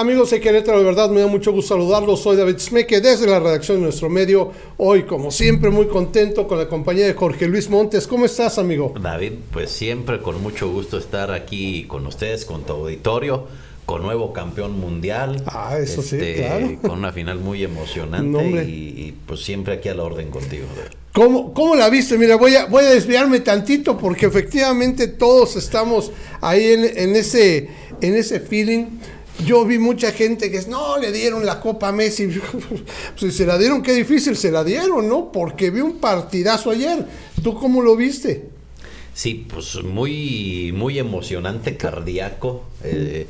Amigos de Querétaro, de verdad me da mucho gusto saludarlos. Soy David Smeke desde la redacción de nuestro medio. Hoy, como siempre, muy contento con la compañía de Jorge Luis Montes. ¿Cómo estás, amigo? David, pues siempre con mucho gusto estar aquí con ustedes, con tu auditorio con nuevo campeón mundial. Ah, eso sí, este, claro. Con una final muy emocionante y, y, pues siempre aquí a la orden contigo. ¿Cómo, ¿Cómo, la viste? Mira, voy a, voy a desviarme tantito porque efectivamente todos estamos ahí en, en, ese, en ese feeling. Yo vi mucha gente que es, no, le dieron la Copa a Messi. pues se la dieron, qué difícil se la dieron, ¿no? Porque vi un partidazo ayer. ¿Tú cómo lo viste? Sí, pues muy, muy emocionante, cardíaco. Eh,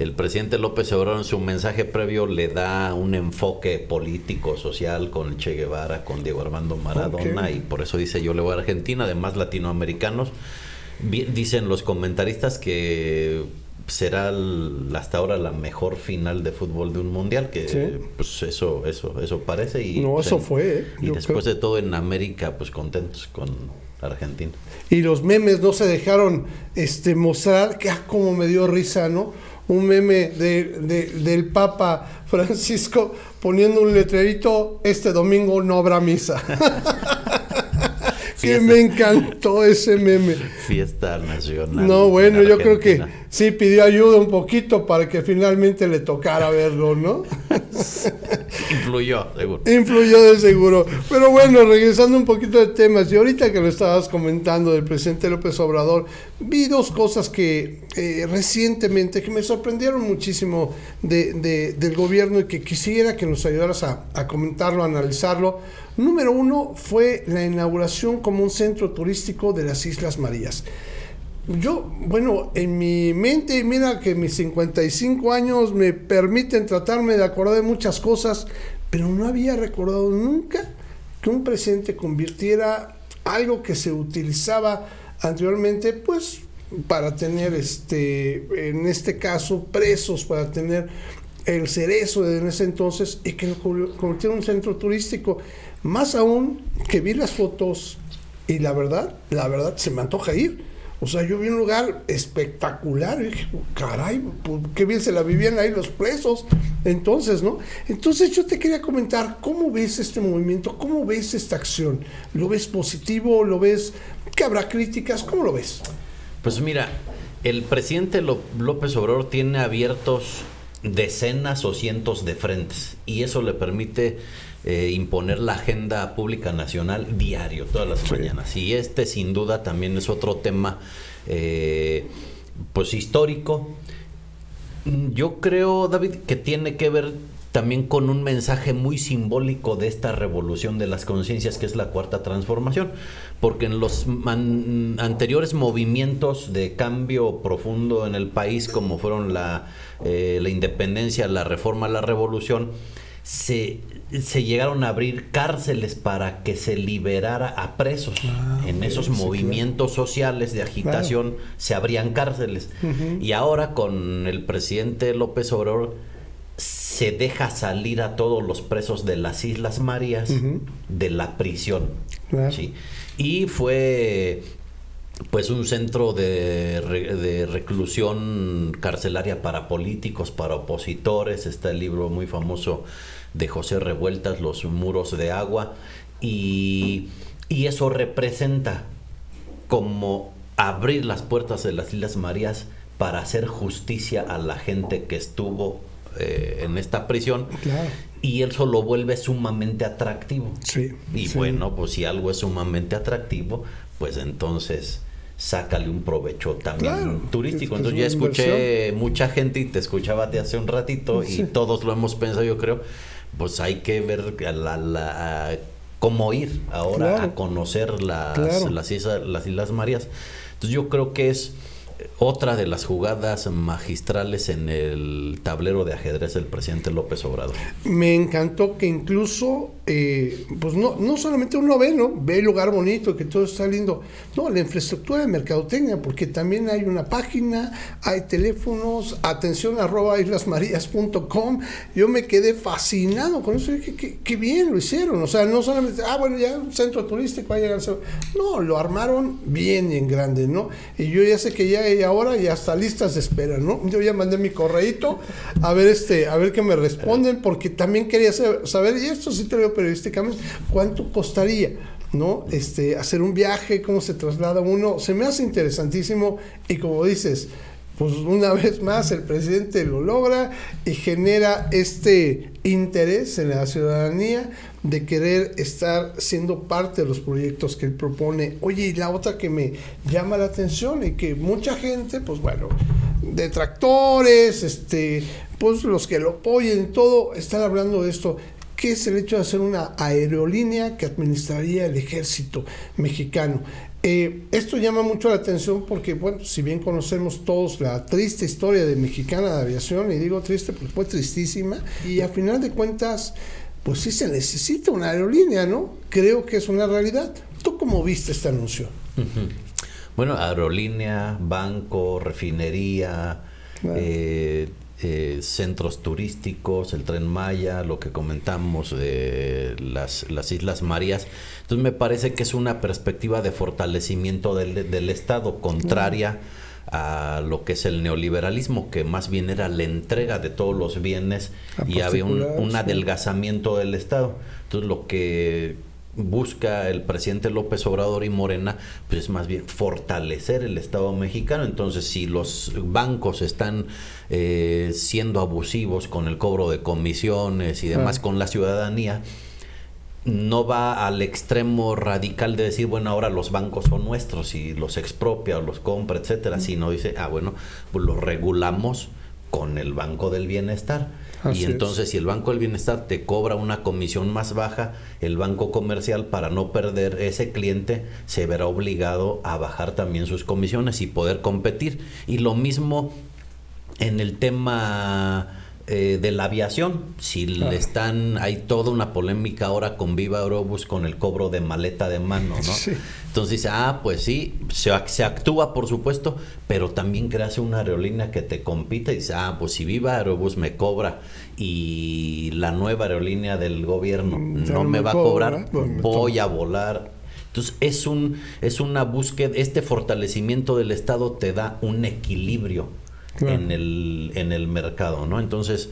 el presidente López Obrador en su mensaje previo le da un enfoque político, social con Che Guevara, con Diego Armando Maradona okay. y por eso dice yo le voy a Argentina, además latinoamericanos. Dicen los comentaristas que será el, hasta ahora la mejor final de fútbol de un mundial que sí. pues eso eso eso parece y no pues, eso fue ¿eh? y después creo. de todo en América pues contentos con Argentina y los memes no se dejaron este mostrar que ah, como me dio risa no un meme de, de, del Papa Francisco poniendo un letrerito, este domingo no habrá misa. que me encantó ese meme. Fiesta nacional. No, bueno, yo creo que sí pidió ayuda un poquito para que finalmente le tocara verlo, ¿no? Influyó, seguro. Influyó de seguro. Pero bueno, regresando un poquito de temas, y ahorita que lo estabas comentando del presidente López Obrador, vi dos cosas que eh, recientemente que me sorprendieron muchísimo de, de, del gobierno y que quisiera que nos ayudaras a, a comentarlo, a analizarlo. Número uno fue la inauguración como un centro turístico de las Islas Marías. Yo, bueno, en mi mente, mira que mis 55 años me permiten tratarme de acordar de muchas cosas, pero no había recordado nunca que un presidente convirtiera algo que se utilizaba anteriormente, pues para tener, este, en este caso, presos, para tener el cerezo en ese entonces y que lo convirtiera en un centro turístico. Más aún que vi las fotos y la verdad, la verdad se me antoja ir. O sea, yo vi un lugar espectacular y dije, caray, qué bien se la vivían ahí los presos. Entonces, ¿no? Entonces yo te quería comentar, ¿cómo ves este movimiento? ¿Cómo ves esta acción? ¿Lo ves positivo? ¿Lo ves que habrá críticas? ¿Cómo lo ves? Pues mira, el presidente López Obrador tiene abiertos decenas o cientos de frentes y eso le permite eh, imponer la agenda pública nacional diario, todas las sí. mañanas. Y este sin duda también es otro tema eh, pues histórico. Yo creo, David, que tiene que ver también con un mensaje muy simbólico de esta revolución de las conciencias que es la cuarta transformación, porque en los anteriores movimientos de cambio profundo en el país, como fueron la, eh, la independencia, la reforma, la revolución, se, se, llegaron a abrir cárceles para que se liberara a presos. Ah, en esos sí, movimientos claro. sociales de agitación claro. se abrían cárceles. Uh -huh. Y ahora con el presidente López Obrador se deja salir a todos los presos de las Islas Marías uh -huh. de la prisión. Claro. ¿sí? Y fue pues un centro de, de, reclusión carcelaria para políticos, para opositores. Está el libro muy famoso de José Revueltas, Los muros de agua. Y, y eso representa como abrir las puertas de las Islas Marías para hacer justicia a la gente que estuvo eh, en esta prisión. Claro. Y eso lo vuelve sumamente atractivo. Sí, y sí. bueno, pues si algo es sumamente atractivo, pues entonces sácale un provecho también claro, turístico. Es, es Entonces ya escuché inversión. mucha gente y te escuchaba de hace un ratito sí. y todos lo hemos pensado, yo creo, pues hay que ver la, la, cómo ir ahora claro. a conocer las, claro. las, islas, las Islas Marías. Entonces yo creo que es otra de las jugadas magistrales en el tablero de ajedrez del presidente López Obrador. Me encantó que incluso eh, pues no, no solamente uno ve, ¿no? Ve el lugar bonito, que todo está lindo. No, la infraestructura de mercadotecnia, porque también hay una página, hay teléfonos, atención arroba islasmarías.com. Yo me quedé fascinado con eso. Qué, bien lo hicieron. O sea, no solamente, ah, bueno, ya un centro turístico, hay llegar No, lo armaron bien y en grande, ¿no? Y yo ya sé que ya hay ahora ya hasta listas de espera, ¿no? Yo ya mandé mi correíto a ver este, a ver qué me responden, porque también quería saber, y esto sí te lo periodísticamente, ¿cuánto costaría? ¿no? Este, hacer un viaje, cómo se traslada uno, se me hace interesantísimo y como dices, pues una vez más el presidente lo logra y genera este interés en la ciudadanía de querer estar siendo parte de los proyectos que él propone. Oye, y la otra que me llama la atención y que mucha gente, pues bueno, detractores, este, pues los que lo apoyen, todo, están hablando de esto. ¿Qué es el hecho de hacer una aerolínea que administraría el ejército mexicano? Eh, esto llama mucho la atención porque, bueno, si bien conocemos todos la triste historia de Mexicana de Aviación, y digo triste porque fue tristísima, y a final de cuentas, pues sí se necesita una aerolínea, ¿no? Creo que es una realidad. ¿Tú cómo viste este anuncio? Bueno, aerolínea, banco, refinería, eh, eh, centros turísticos, el tren Maya, lo que comentamos de las, las Islas Marías. Entonces me parece que es una perspectiva de fortalecimiento del, del Estado, contraria a lo que es el neoliberalismo, que más bien era la entrega de todos los bienes y había un, un adelgazamiento del Estado. Entonces lo que busca el presidente López Obrador y Morena, pues es más bien fortalecer el Estado mexicano. Entonces, si los bancos están eh, siendo abusivos con el cobro de comisiones y demás con la ciudadanía, no va al extremo radical de decir, bueno, ahora los bancos son nuestros y los expropia o los compra, etcétera, sino dice, ah, bueno, pues los regulamos con el Banco del Bienestar y entonces si el Banco del Bienestar te cobra una comisión más baja, el banco comercial para no perder ese cliente se verá obligado a bajar también sus comisiones y poder competir. Y lo mismo en el tema eh, de la aviación. Si le están, hay toda una polémica ahora con Viva Aerobus con el cobro de maleta de mano, ¿no? Entonces dice, ah, pues sí, se, se, actúa por supuesto, pero también creas una aerolínea que te compita y dice, ah, pues si Viva Aerobus me cobra y la nueva aerolínea del gobierno mm, no me va a cobrar, pues voy a volar. Entonces es un es una búsqueda, este fortalecimiento del Estado te da un equilibrio en el en el mercado, ¿no? Entonces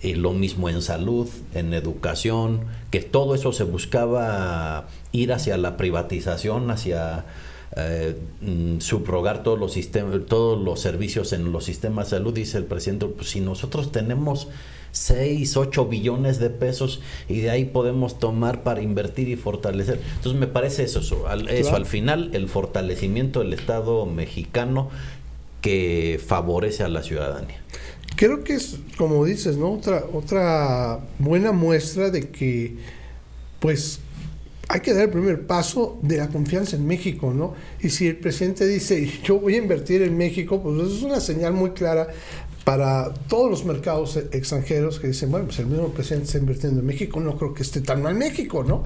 eh, lo mismo en salud, en educación, que todo eso se buscaba ir hacia la privatización, hacia eh, mm, subrogar todos los sistemas, todos los servicios en los sistemas de salud, dice el presidente, pues si nosotros tenemos 6, 8 billones de pesos y de ahí podemos tomar para invertir y fortalecer. Entonces me parece eso, eso, al final el fortalecimiento del Estado mexicano que favorece a la ciudadanía creo que es, como dices, ¿no? Otra, otra buena muestra de que, pues, hay que dar el primer paso de la confianza en México, ¿no? Y si el presidente dice, yo voy a invertir en México, pues eso es una señal muy clara para todos los mercados extranjeros que dicen, bueno, pues el mismo presidente está invirtiendo en México, no creo que esté tan mal México, ¿no?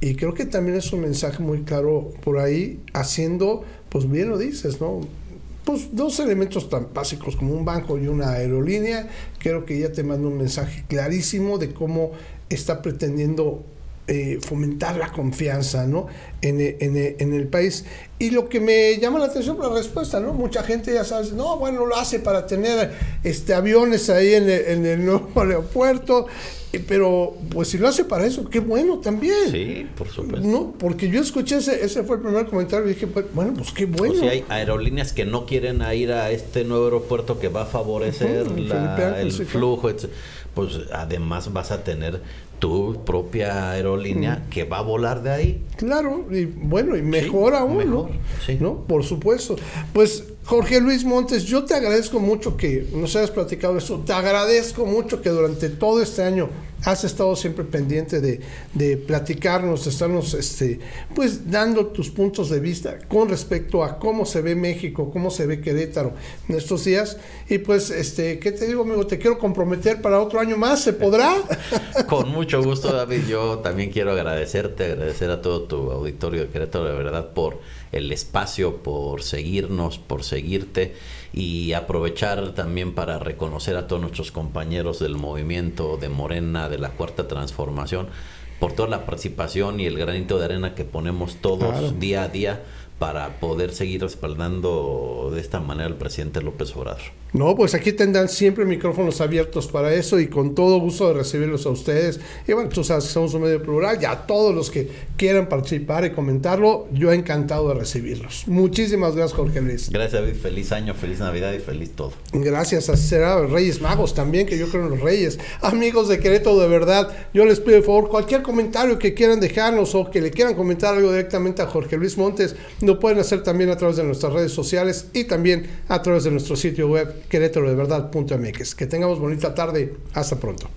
Y creo que también es un mensaje muy claro por ahí, haciendo, pues bien lo dices, ¿no? Pues, dos elementos tan básicos como un banco y una aerolínea, creo que ya te mando un mensaje clarísimo de cómo está pretendiendo eh, fomentar la confianza ¿no? en, en, en, el país. Y lo que me llama la atención la respuesta, ¿no? Mucha gente ya sabe, no, bueno, lo hace para tener este, aviones ahí en el, en el nuevo aeropuerto, pero pues si lo hace para eso, qué bueno también. Sí, por supuesto. No, porque yo escuché ese, ese fue el primer comentario y dije, pues, bueno, pues qué bueno. O sea, hay aerolíneas que no quieren ir a este nuevo aeropuerto que va a favorecer el flujo, pues además vas a tener tu propia aerolínea que va a volar de ahí. Claro, y bueno, y mejor aún, ¿no? ¿no? Por supuesto. Pues Jorge Luis Montes, yo te agradezco mucho que nos hayas platicado eso. Te agradezco mucho que durante todo este año has estado siempre pendiente de, de platicarnos, de estarnos este, pues dando tus puntos de vista con respecto a cómo se ve México, cómo se ve Querétaro en estos días. Y pues, este, ¿qué te digo, amigo? Te quiero comprometer para otro año más, ¿se podrá? con mucho gusto, David. Yo también quiero agradecerte, agradecer a todo tu auditorio de Querétaro, de verdad, por el espacio, por seguirnos, por seguirte y aprovechar también para reconocer a todos nuestros compañeros del movimiento de Morena, de la Cuarta Transformación, por toda la participación y el granito de arena que ponemos todos día a día para poder seguir respaldando de esta manera al presidente López Obrador. No, pues aquí tendrán siempre micrófonos abiertos para eso y con todo gusto de recibirlos a ustedes. Y bueno, tú sabes que somos un medio plural, ya todos los que quieran participar y comentarlo, yo encantado de recibirlos. Muchísimas gracias, Jorge Luis. Gracias, David. Feliz año, feliz Navidad y feliz todo. Gracias, a será Reyes Magos también, que yo creo en los Reyes. Amigos de Querétaro, de verdad, yo les pido por favor cualquier comentario que quieran dejarnos o que le quieran comentar algo directamente a Jorge Luis Montes, lo pueden hacer también a través de nuestras redes sociales y también a través de nuestro sitio web querétaro de verdad.mx. Que tengamos bonita tarde. Hasta pronto.